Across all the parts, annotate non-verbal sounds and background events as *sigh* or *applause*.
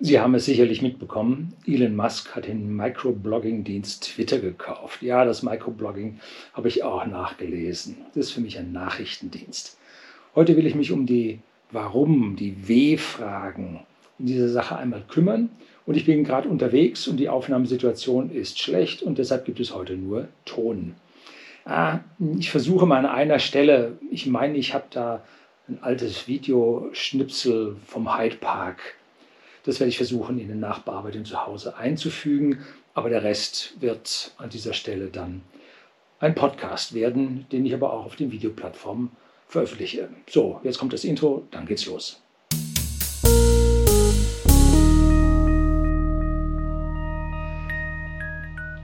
Sie haben es sicherlich mitbekommen, Elon Musk hat den Microblogging-Dienst Twitter gekauft. Ja, das Microblogging habe ich auch nachgelesen. Das ist für mich ein Nachrichtendienst. Heute will ich mich um die Warum, die W-Fragen in dieser Sache einmal kümmern. Und ich bin gerade unterwegs und die Aufnahmesituation ist schlecht und deshalb gibt es heute nur Ton. Ah, ich versuche mal an einer Stelle, ich meine, ich habe da ein altes Videoschnipsel vom Hyde Park das werde ich versuchen, in den Nachbearbeitung zu Hause einzufügen. Aber der Rest wird an dieser Stelle dann ein Podcast werden, den ich aber auch auf den Videoplattformen veröffentliche. So, jetzt kommt das Intro, dann geht's los.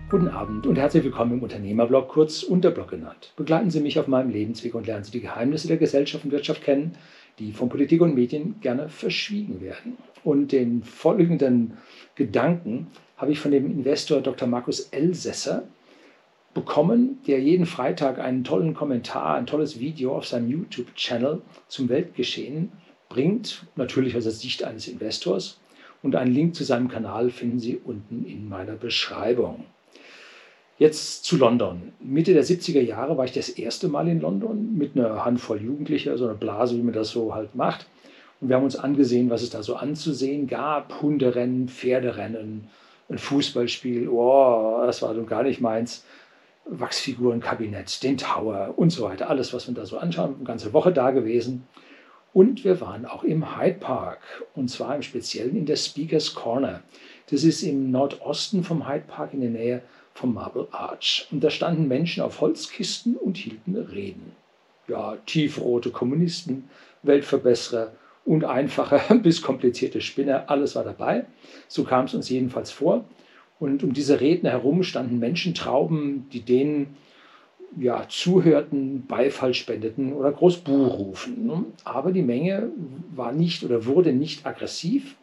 Guten Abend und herzlich willkommen im Unternehmerblog, kurz Unterblog genannt. Begleiten Sie mich auf meinem Lebensweg und lernen Sie die Geheimnisse der Gesellschaft und Wirtschaft kennen, die von Politik und Medien gerne verschwiegen werden. Und den folgenden Gedanken habe ich von dem Investor Dr. Markus Elsässer bekommen, der jeden Freitag einen tollen Kommentar, ein tolles Video auf seinem YouTube-Channel zum Weltgeschehen bringt, natürlich aus der Sicht eines Investors. Und einen Link zu seinem Kanal finden Sie unten in meiner Beschreibung. Jetzt zu London. Mitte der 70er Jahre war ich das erste Mal in London mit einer Handvoll Jugendlicher, so einer Blase, wie man das so halt macht. Und wir haben uns angesehen, was es da so anzusehen gab. Hunderennen, Pferderennen, ein Fußballspiel. Oh, das war nun gar nicht meins. Wachsfigurenkabinett, den Tower und so weiter. Alles, was wir da so anschauen. Eine ganze Woche da gewesen. Und wir waren auch im Hyde Park. Und zwar im Speziellen in der Speakers Corner. Das ist im Nordosten vom Hyde Park in der Nähe vom Marble Arch. Und da standen Menschen auf Holzkisten und hielten Reden. Ja, tiefrote Kommunisten, Weltverbesserer und einfache *laughs* bis komplizierte Spinner, alles war dabei. So kam es uns jedenfalls vor. Und um diese Redner herum standen Menschentrauben, die denen ja, zuhörten, Beifall spendeten oder groß Buh rufen. Aber die Menge war nicht oder wurde nicht aggressiv.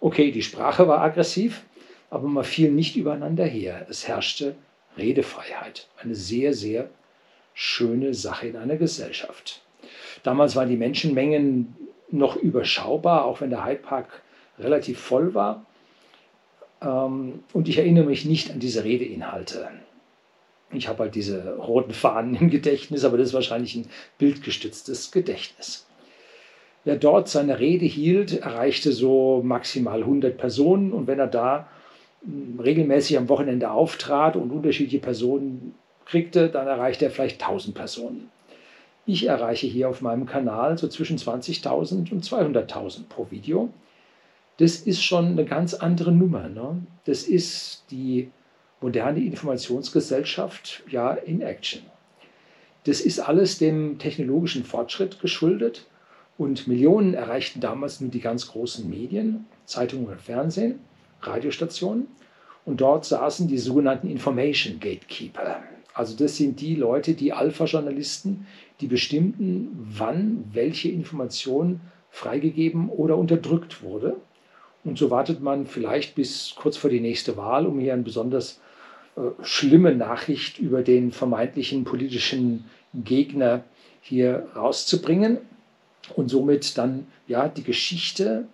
Okay, die Sprache war aggressiv, aber man fiel nicht übereinander her. Es herrschte Redefreiheit. Eine sehr, sehr schöne Sache in einer Gesellschaft. Damals waren die Menschenmengen noch überschaubar, auch wenn der Hyde Park relativ voll war. Ähm, und ich erinnere mich nicht an diese Redeinhalte. Ich habe halt diese roten Fahnen im Gedächtnis, aber das ist wahrscheinlich ein bildgestütztes Gedächtnis. Wer dort seine Rede hielt, erreichte so maximal 100 Personen und wenn er da regelmäßig am Wochenende auftrat und unterschiedliche Personen kriegte, dann erreichte er vielleicht 1000 Personen. Ich erreiche hier auf meinem Kanal so zwischen 20.000 und 200.000 pro Video. Das ist schon eine ganz andere Nummer. Ne? Das ist die moderne Informationsgesellschaft ja in Action. Das ist alles dem technologischen Fortschritt geschuldet und Millionen erreichten damals nur die ganz großen Medien, Zeitungen und Fernsehen, Radiostationen und dort saßen die sogenannten Information Gatekeeper. Also das sind die Leute, die Alpha-Journalisten, die bestimmten, wann welche Information freigegeben oder unterdrückt wurde. Und so wartet man vielleicht bis kurz vor die nächste Wahl, um hier eine besonders äh, schlimme Nachricht über den vermeintlichen politischen Gegner hier rauszubringen und somit dann ja die Geschichte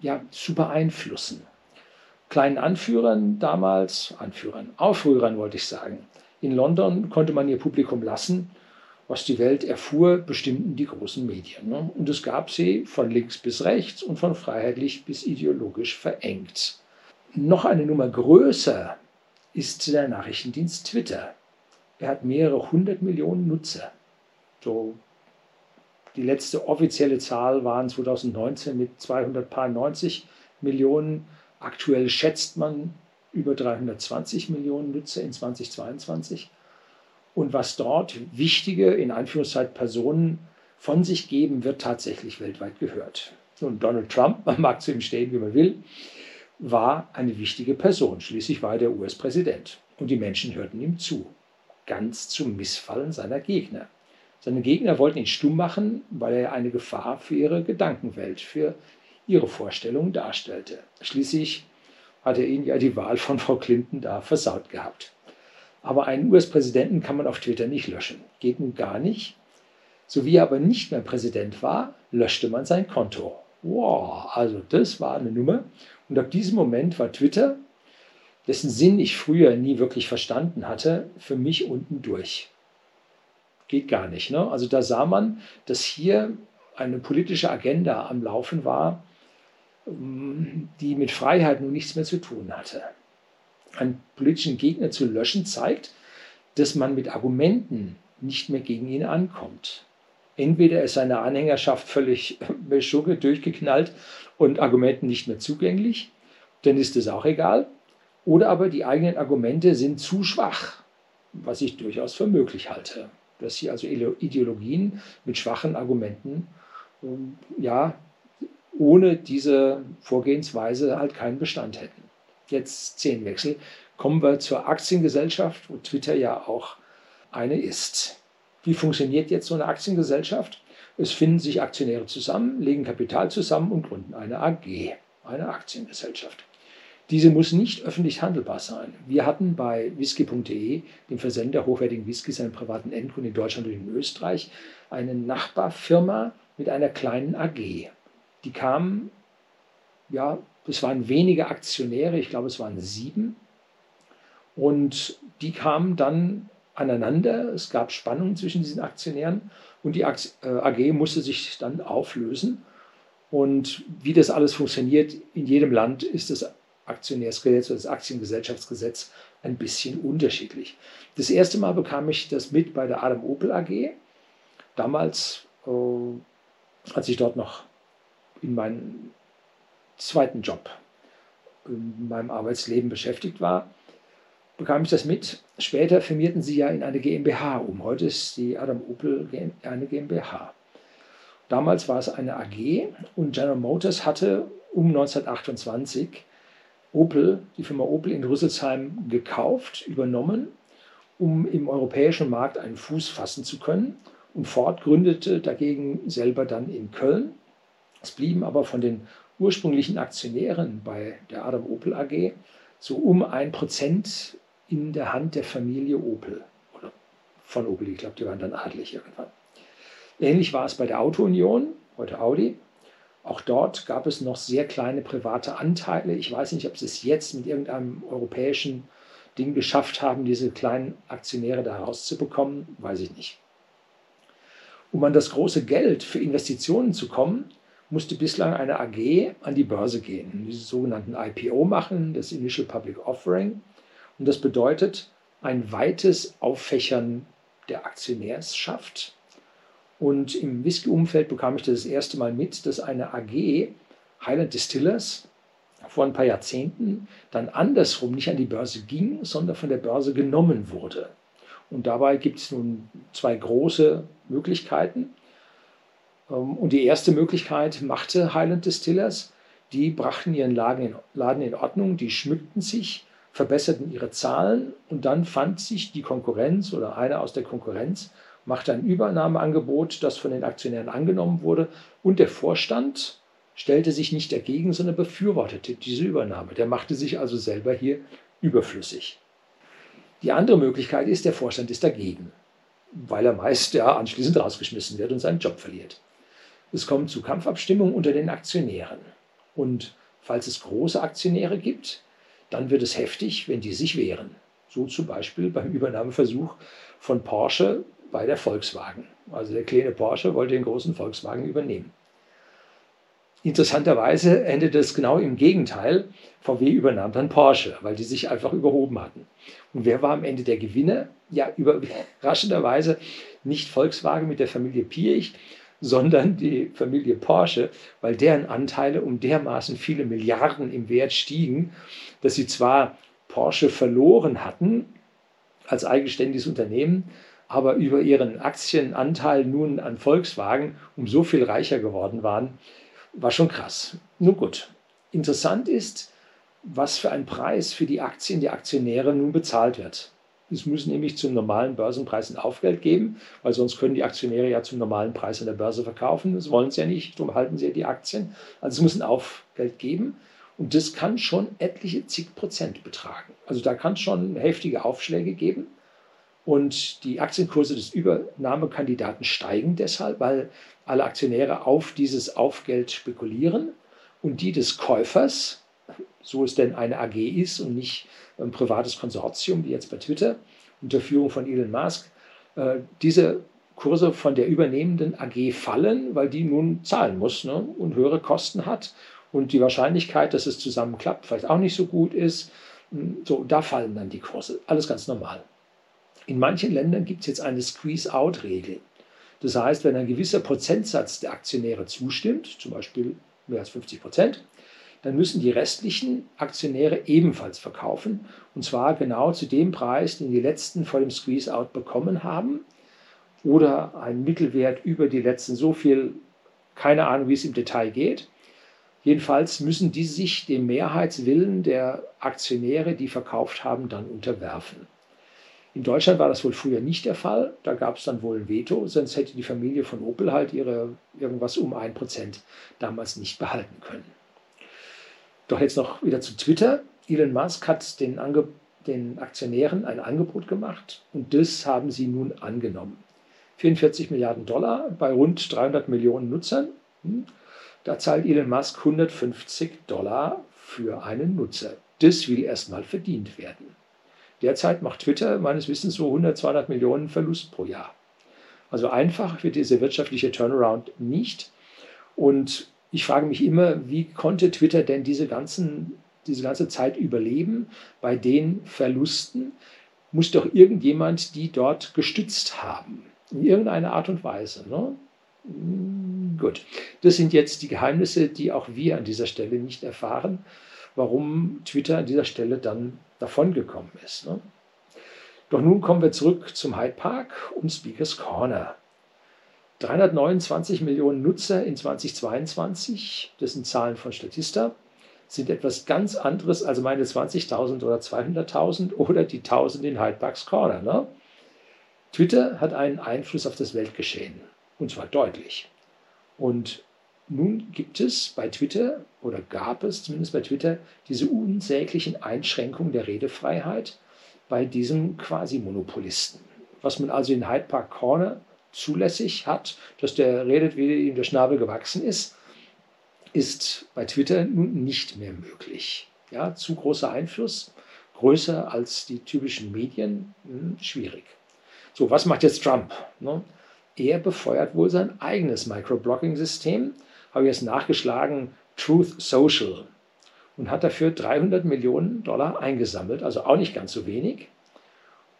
ja zu beeinflussen. Kleinen Anführern damals, Anführern, Aufrührern wollte ich sagen, in London konnte man ihr Publikum lassen. Was die Welt erfuhr, bestimmten die großen Medien. Ne? Und es gab sie von links bis rechts und von freiheitlich bis ideologisch verengt. Noch eine Nummer größer ist der Nachrichtendienst Twitter. Er hat mehrere hundert Millionen Nutzer. So die letzte offizielle Zahl waren 2019 mit 290 Millionen. Aktuell schätzt man über 320 Millionen Nutzer in 2022. Und was dort wichtige, in Anführungszeichen, Personen von sich geben, wird tatsächlich weltweit gehört. Und Donald Trump, *laughs* man mag zu ihm stehen, wie man will, war eine wichtige Person. Schließlich war er der US-Präsident. Und die Menschen hörten ihm zu. Ganz zum Missfallen seiner Gegner. Seine Gegner wollten ihn stumm machen, weil er eine Gefahr für ihre Gedankenwelt, für ihre Vorstellungen darstellte. Schließlich hat er ihnen ja die Wahl von Frau Clinton da versaut gehabt. Aber einen US-Präsidenten kann man auf Twitter nicht löschen. Geht nun gar nicht. So wie er aber nicht mehr Präsident war, löschte man sein Konto. Wow, also das war eine Nummer. Und ab diesem Moment war Twitter, dessen Sinn ich früher nie wirklich verstanden hatte, für mich unten durch. Geht gar nicht. Ne? Also da sah man, dass hier eine politische Agenda am Laufen war, die mit Freiheit nun nichts mehr zu tun hatte. Einen politischen Gegner zu löschen zeigt, dass man mit Argumenten nicht mehr gegen ihn ankommt. Entweder ist seine Anhängerschaft völlig *laughs* beschugge, durchgeknallt und Argumenten nicht mehr zugänglich, dann ist es auch egal. Oder aber die eigenen Argumente sind zu schwach, was ich durchaus für möglich halte. Dass sie also Ideologien mit schwachen Argumenten, ja, ohne diese Vorgehensweise halt keinen Bestand hätten. Jetzt Zehnwechsel. Kommen wir zur Aktiengesellschaft, wo Twitter ja auch eine ist. Wie funktioniert jetzt so eine Aktiengesellschaft? Es finden sich Aktionäre zusammen, legen Kapital zusammen und gründen eine AG, eine Aktiengesellschaft. Diese muss nicht öffentlich handelbar sein. Wir hatten bei whisky.de, dem Versender hochwertigen Whiskys an privaten Endkunden in Deutschland und in Österreich, eine Nachbarfirma mit einer kleinen AG. Die kamen, ja, es waren wenige Aktionäre, ich glaube es waren sieben. Und die kamen dann aneinander. Es gab Spannungen zwischen diesen Aktionären und die AG äh, musste sich dann auflösen. Und wie das alles funktioniert, in jedem Land ist das Aktionärsgesetz oder das Aktiengesellschaftsgesetz ein bisschen unterschiedlich. Das erste Mal bekam ich das mit bei der Adam Opel AG. Damals, äh, als ich dort noch in meinem zweiten Job in meinem Arbeitsleben beschäftigt war, bekam ich das mit. Später firmierten sie ja in eine GmbH um. Heute ist die Adam Opel eine GmbH. Damals war es eine AG und General Motors hatte um 1928 Opel, die Firma Opel in Rüsselsheim gekauft, übernommen, um im europäischen Markt einen Fuß fassen zu können. Und Ford gründete dagegen selber dann in Köln. Es blieben aber von den ursprünglichen Aktionären bei der Adam Opel AG so um ein Prozent in der Hand der Familie Opel oder von Opel. Ich glaube, die waren dann adelig irgendwann. Ähnlich war es bei der Auto-Union, heute Audi. Auch dort gab es noch sehr kleine private Anteile. Ich weiß nicht, ob sie es jetzt mit irgendeinem europäischen Ding geschafft haben, diese kleinen Aktionäre da rauszubekommen, weiß ich nicht. Um an das große Geld für Investitionen zu kommen, musste bislang eine AG an die Börse gehen, diese sogenannten IPO machen, das Initial Public Offering. Und das bedeutet ein weites Auffächern der Aktionärschaft. Und im Whisky-Umfeld bekam ich das, das erste Mal mit, dass eine AG, Highland Distillers, vor ein paar Jahrzehnten dann andersrum nicht an die Börse ging, sondern von der Börse genommen wurde. Und dabei gibt es nun zwei große Möglichkeiten. Ähm, und die erste Möglichkeit machte Highland Distillers. Die brachten ihren Laden in Ordnung, die schmückten sich verbesserten ihre Zahlen und dann fand sich die Konkurrenz oder einer aus der Konkurrenz machte ein Übernahmeangebot, das von den Aktionären angenommen wurde und der Vorstand stellte sich nicht dagegen, sondern befürwortete diese Übernahme. Der machte sich also selber hier überflüssig. Die andere Möglichkeit ist, der Vorstand ist dagegen, weil er meist ja anschließend rausgeschmissen wird und seinen Job verliert. Es kommt zu Kampfabstimmungen unter den Aktionären. Und falls es große Aktionäre gibt, dann wird es heftig, wenn die sich wehren. So zum Beispiel beim Übernahmeversuch von Porsche bei der Volkswagen. Also der kleine Porsche wollte den großen Volkswagen übernehmen. Interessanterweise endete es genau im Gegenteil. VW übernahm dann Porsche, weil die sich einfach überhoben hatten. Und wer war am Ende der Gewinner? Ja, *laughs* überraschenderweise nicht Volkswagen mit der Familie Piech, sondern die Familie Porsche, weil deren Anteile um dermaßen viele Milliarden im Wert stiegen, dass sie zwar Porsche verloren hatten als eigenständiges Unternehmen, aber über ihren Aktienanteil nun an Volkswagen um so viel reicher geworden waren, war schon krass. Nun gut, interessant ist, was für ein Preis für die Aktien der Aktionäre nun bezahlt wird. Es muss nämlich zum normalen Börsenpreis ein Aufgeld geben, weil sonst können die Aktionäre ja zum normalen Preis an der Börse verkaufen. Das wollen sie ja nicht, darum halten sie ja die Aktien. Also es muss ein Aufgeld geben und das kann schon etliche zig Prozent betragen. Also da kann es schon heftige Aufschläge geben. Und die Aktienkurse des Übernahmekandidaten steigen deshalb, weil alle Aktionäre auf dieses Aufgeld spekulieren und die des Käufers, so es denn eine AG ist und nicht ein privates Konsortium wie jetzt bei Twitter unter Führung von Elon Musk, äh, diese Kurse von der übernehmenden AG fallen, weil die nun zahlen muss ne, und höhere Kosten hat und die Wahrscheinlichkeit, dass es zusammen klappt, vielleicht auch nicht so gut ist. Hm, so, da fallen dann die Kurse. Alles ganz normal. In manchen Ländern gibt es jetzt eine Squeeze-out-Regel. Das heißt, wenn ein gewisser Prozentsatz der Aktionäre zustimmt, zum Beispiel mehr als 50 Prozent, dann müssen die restlichen Aktionäre ebenfalls verkaufen. Und zwar genau zu dem Preis, den die letzten vor dem Squeeze-out bekommen haben. Oder ein Mittelwert über die letzten so viel, keine Ahnung, wie es im Detail geht. Jedenfalls müssen die sich dem Mehrheitswillen der Aktionäre, die verkauft haben, dann unterwerfen. In Deutschland war das wohl früher nicht der Fall. Da gab es dann wohl ein Veto, sonst hätte die Familie von Opel halt ihre irgendwas um ein Prozent damals nicht behalten können. Doch jetzt noch wieder zu Twitter. Elon Musk hat den, Ange den Aktionären ein Angebot gemacht und das haben sie nun angenommen. 44 Milliarden Dollar bei rund 300 Millionen Nutzern. Hm. Da zahlt Elon Musk 150 Dollar für einen Nutzer. Das will erstmal verdient werden. Derzeit macht Twitter meines Wissens so 100, 200 Millionen Verlust pro Jahr. Also einfach wird dieser wirtschaftliche Turnaround nicht. Und ich frage mich immer, wie konnte Twitter denn diese, ganzen, diese ganze Zeit überleben bei den Verlusten? Muss doch irgendjemand die dort gestützt haben, in irgendeiner Art und Weise. Ne? Hm, gut, das sind jetzt die Geheimnisse, die auch wir an dieser Stelle nicht erfahren, warum Twitter an dieser Stelle dann davongekommen ist. Ne? Doch nun kommen wir zurück zum Hyde Park und Speakers Corner. 329 Millionen Nutzer in 2022, das sind Zahlen von Statista, sind etwas ganz anderes als meine 20.000 oder 200.000 oder die 1000 in Hyde Parks Corner. Ne? Twitter hat einen Einfluss auf das Weltgeschehen und zwar deutlich. Und nun gibt es bei Twitter oder gab es zumindest bei Twitter diese unsäglichen Einschränkungen der Redefreiheit bei diesem Quasi-Monopolisten. Was man also in Hyde Park Corner zulässig hat, dass der redet, wie ihm der Schnabel gewachsen ist, ist bei Twitter nun nicht mehr möglich. Ja, zu großer Einfluss, größer als die typischen Medien, hm, schwierig. So, was macht jetzt Trump? Ne? Er befeuert wohl sein eigenes Microblogging-System, habe ich jetzt nachgeschlagen, Truth Social, und hat dafür 300 Millionen Dollar eingesammelt, also auch nicht ganz so wenig.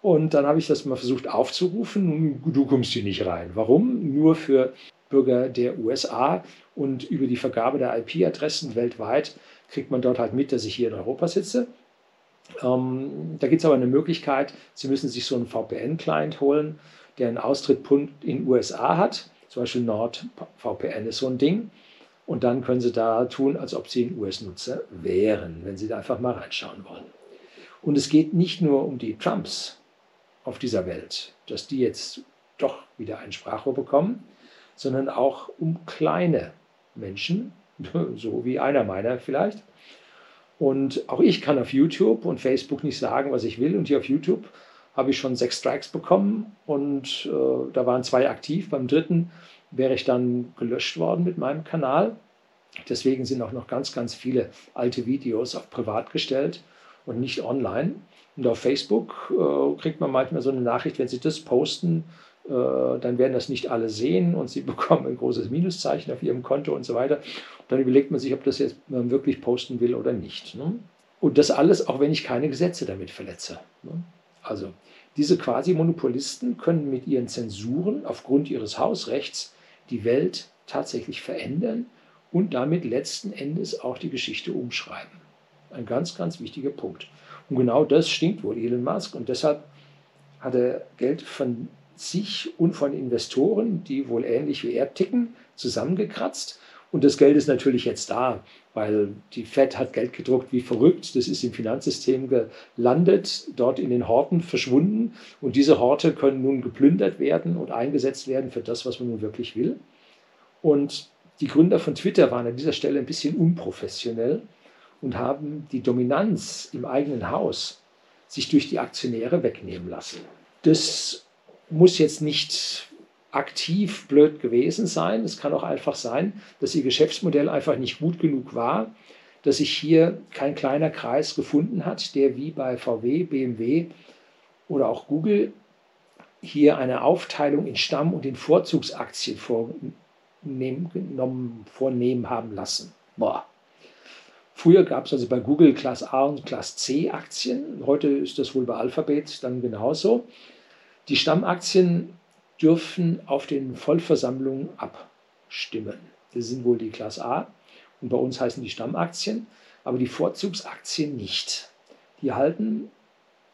Und dann habe ich das mal versucht aufzurufen. Du kommst hier nicht rein. Warum? Nur für Bürger der USA und über die Vergabe der IP-Adressen weltweit kriegt man dort halt mit, dass ich hier in Europa sitze. Ähm, da gibt es aber eine Möglichkeit, Sie müssen sich so einen VPN-Client holen, der einen Austrittpunkt in USA hat. Zum Beispiel NordVPN ist so ein Ding. Und dann können Sie da tun, als ob Sie ein US-Nutzer wären, wenn Sie da einfach mal reinschauen wollen. Und es geht nicht nur um die Trumps, auf dieser Welt, dass die jetzt doch wieder ein Sprachrohr bekommen, sondern auch um kleine Menschen, *laughs* so wie einer meiner vielleicht. Und auch ich kann auf YouTube und Facebook nicht sagen, was ich will. Und hier auf YouTube habe ich schon sechs Strikes bekommen und äh, da waren zwei aktiv. Beim dritten wäre ich dann gelöscht worden mit meinem Kanal. Deswegen sind auch noch ganz, ganz viele alte Videos auf privat gestellt und nicht online. Und auf Facebook äh, kriegt man manchmal so eine Nachricht, wenn Sie das posten, äh, dann werden das nicht alle sehen und Sie *laughs* bekommen ein großes Minuszeichen auf Ihrem Konto und so weiter. Und dann überlegt man sich, ob das jetzt man wirklich posten will oder nicht. Ne? Und das alles, auch wenn ich keine Gesetze damit verletze. Ne? Also diese Quasi-Monopolisten können mit ihren Zensuren aufgrund ihres Hausrechts die Welt tatsächlich verändern und damit letzten Endes auch die Geschichte umschreiben. Ein ganz, ganz wichtiger Punkt. Und genau das stinkt wohl Elon Musk. Und deshalb hat er Geld von sich und von Investoren, die wohl ähnlich wie er ticken, zusammengekratzt. Und das Geld ist natürlich jetzt da, weil die Fed hat Geld gedruckt wie verrückt. Das ist im Finanzsystem gelandet, dort in den Horten verschwunden. Und diese Horte können nun geplündert werden und eingesetzt werden für das, was man nun wirklich will. Und die Gründer von Twitter waren an dieser Stelle ein bisschen unprofessionell und haben die Dominanz im eigenen Haus sich durch die Aktionäre wegnehmen lassen. Das muss jetzt nicht aktiv blöd gewesen sein. Es kann auch einfach sein, dass ihr Geschäftsmodell einfach nicht gut genug war, dass sich hier kein kleiner Kreis gefunden hat, der wie bei VW, BMW oder auch Google hier eine Aufteilung in Stamm- und in Vorzugsaktien vornehmen, vornehmen haben lassen. Boah. Früher gab es also bei Google Class A und Class C Aktien. Heute ist das wohl bei Alphabet dann genauso. Die Stammaktien dürfen auf den Vollversammlungen abstimmen. Das sind wohl die Class A und bei uns heißen die Stammaktien, aber die Vorzugsaktien nicht. Die halten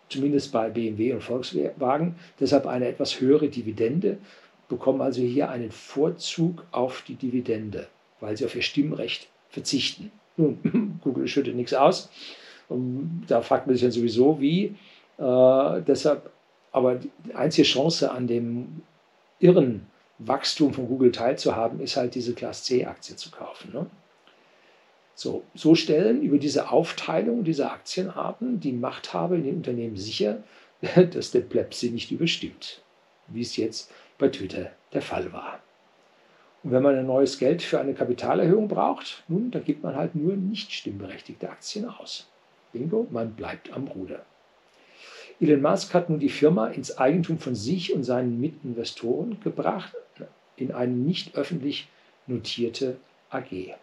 zumindest bei BMW und Volkswagen deshalb eine etwas höhere Dividende, bekommen also hier einen Vorzug auf die Dividende, weil sie auf ihr Stimmrecht verzichten. Nun, *laughs* Google schüttet nichts aus. Und da fragt man sich dann sowieso, wie. Äh, deshalb, aber die einzige Chance an dem irren Wachstum von Google teilzuhaben, ist halt diese Class C-Aktie zu kaufen. Ne? So, so stellen über diese Aufteilung dieser Aktienarten die Machthaber in den Unternehmen sicher, *laughs* dass der Pleb sie nicht überstimmt, wie es jetzt bei Twitter der Fall war. Und wenn man ein neues Geld für eine Kapitalerhöhung braucht, nun, dann gibt man halt nur nicht stimmberechtigte Aktien aus. Bingo, man bleibt am Ruder. Elon Musk hat nun die Firma ins Eigentum von sich und seinen Mitinvestoren gebracht, in eine nicht öffentlich notierte AG.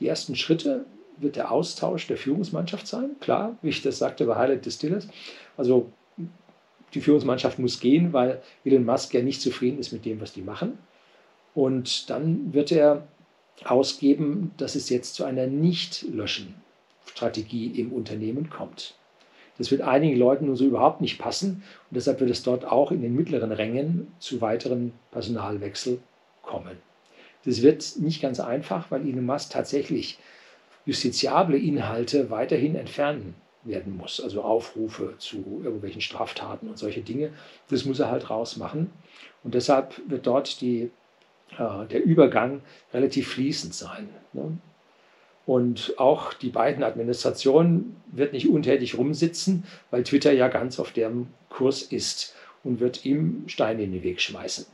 Die ersten Schritte wird der Austausch der Führungsmannschaft sein. Klar, wie ich das sagte bei Highlight Distillers. Also die Führungsmannschaft muss gehen, weil Elon Musk ja nicht zufrieden ist mit dem, was die machen. Und dann wird er ausgeben, dass es jetzt zu einer Nicht-Löschen-Strategie im Unternehmen kommt. Das wird einigen Leuten nur so überhaupt nicht passen und deshalb wird es dort auch in den mittleren Rängen zu weiteren Personalwechsel kommen. Das wird nicht ganz einfach, weil Elon Musk tatsächlich justiziable Inhalte weiterhin entfernen werden muss, also Aufrufe zu irgendwelchen Straftaten und solche Dinge. Das muss er halt rausmachen. Und deshalb wird dort die, der Übergang relativ fließend sein. Ne? Und auch die beiden Administrationen wird nicht untätig rumsitzen, weil Twitter ja ganz auf dem Kurs ist und wird ihm Steine in den Weg schmeißen.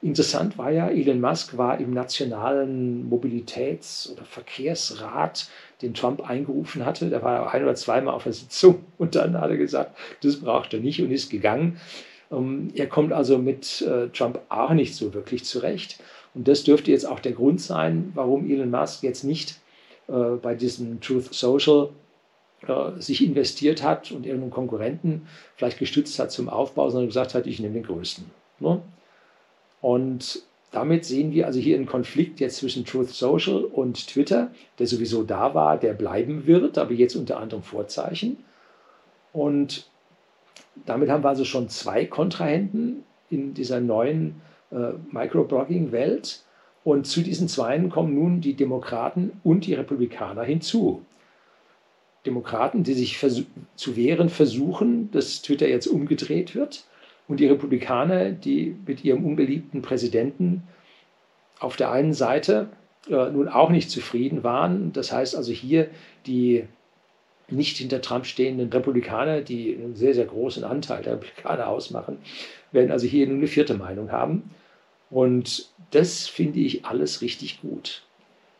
Interessant war ja, Elon Musk war im nationalen Mobilitäts- oder Verkehrsrat, den Trump eingerufen hatte. Da war er ein oder zweimal auf der Sitzung *laughs* und dann hat er gesagt, das braucht er nicht und ist gegangen. Ähm, er kommt also mit äh, Trump auch nicht so wirklich zurecht. Und das dürfte jetzt auch der Grund sein, warum Elon Musk jetzt nicht äh, bei diesem Truth Social äh, sich investiert hat und irgendeinen Konkurrenten vielleicht gestützt hat zum Aufbau, sondern gesagt hat, ich nehme den größten. Ne? Und damit sehen wir also hier einen Konflikt jetzt zwischen Truth Social und Twitter, der sowieso da war, der bleiben wird, aber jetzt unter anderem Vorzeichen. Und damit haben wir also schon zwei Kontrahenten in dieser neuen äh, Microblogging-Welt. Und zu diesen Zweien kommen nun die Demokraten und die Republikaner hinzu. Demokraten, die sich zu wehren versuchen, dass Twitter jetzt umgedreht wird. Und die Republikaner, die mit ihrem unbeliebten Präsidenten auf der einen Seite äh, nun auch nicht zufrieden waren. Das heißt also hier die nicht hinter Trump stehenden Republikaner, die einen sehr, sehr großen Anteil der Republikaner ausmachen, werden also hier nun eine vierte Meinung haben. Und das finde ich alles richtig gut.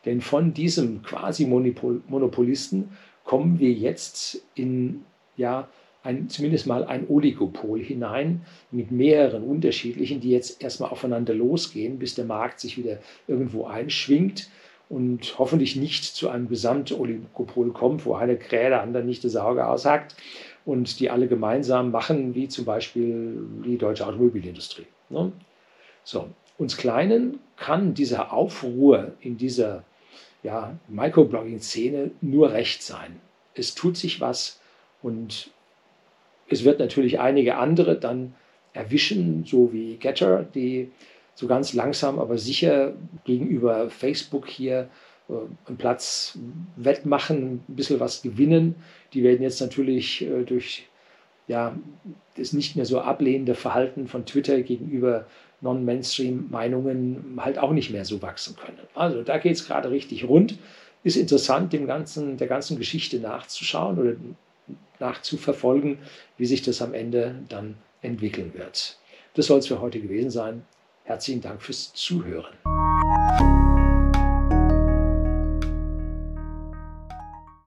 Denn von diesem quasi Monopolisten kommen wir jetzt in ja, ein, zumindest mal ein Oligopol hinein mit mehreren unterschiedlichen, die jetzt erstmal aufeinander losgehen, bis der Markt sich wieder irgendwo einschwingt und hoffentlich nicht zu einem Gesamtoligopol kommt, wo eine Krähe der anderen nicht das Auge aushackt und die alle gemeinsam machen, wie zum Beispiel die deutsche Automobilindustrie. Ne? So, uns Kleinen kann dieser Aufruhr in dieser ja, Microblogging-Szene nur recht sein. Es tut sich was und es wird natürlich einige andere dann erwischen, so wie Getter, die so ganz langsam, aber sicher gegenüber Facebook hier äh, einen Platz wettmachen, ein bisschen was gewinnen. Die werden jetzt natürlich äh, durch ja, das nicht mehr so ablehnende Verhalten von Twitter gegenüber Non-Mainstream-Meinungen halt auch nicht mehr so wachsen können. Also da geht es gerade richtig rund. Ist interessant, dem ganzen, der ganzen Geschichte nachzuschauen oder nachzuverfolgen, wie sich das am Ende dann entwickeln wird. Das soll es für heute gewesen sein. Herzlichen Dank fürs Zuhören.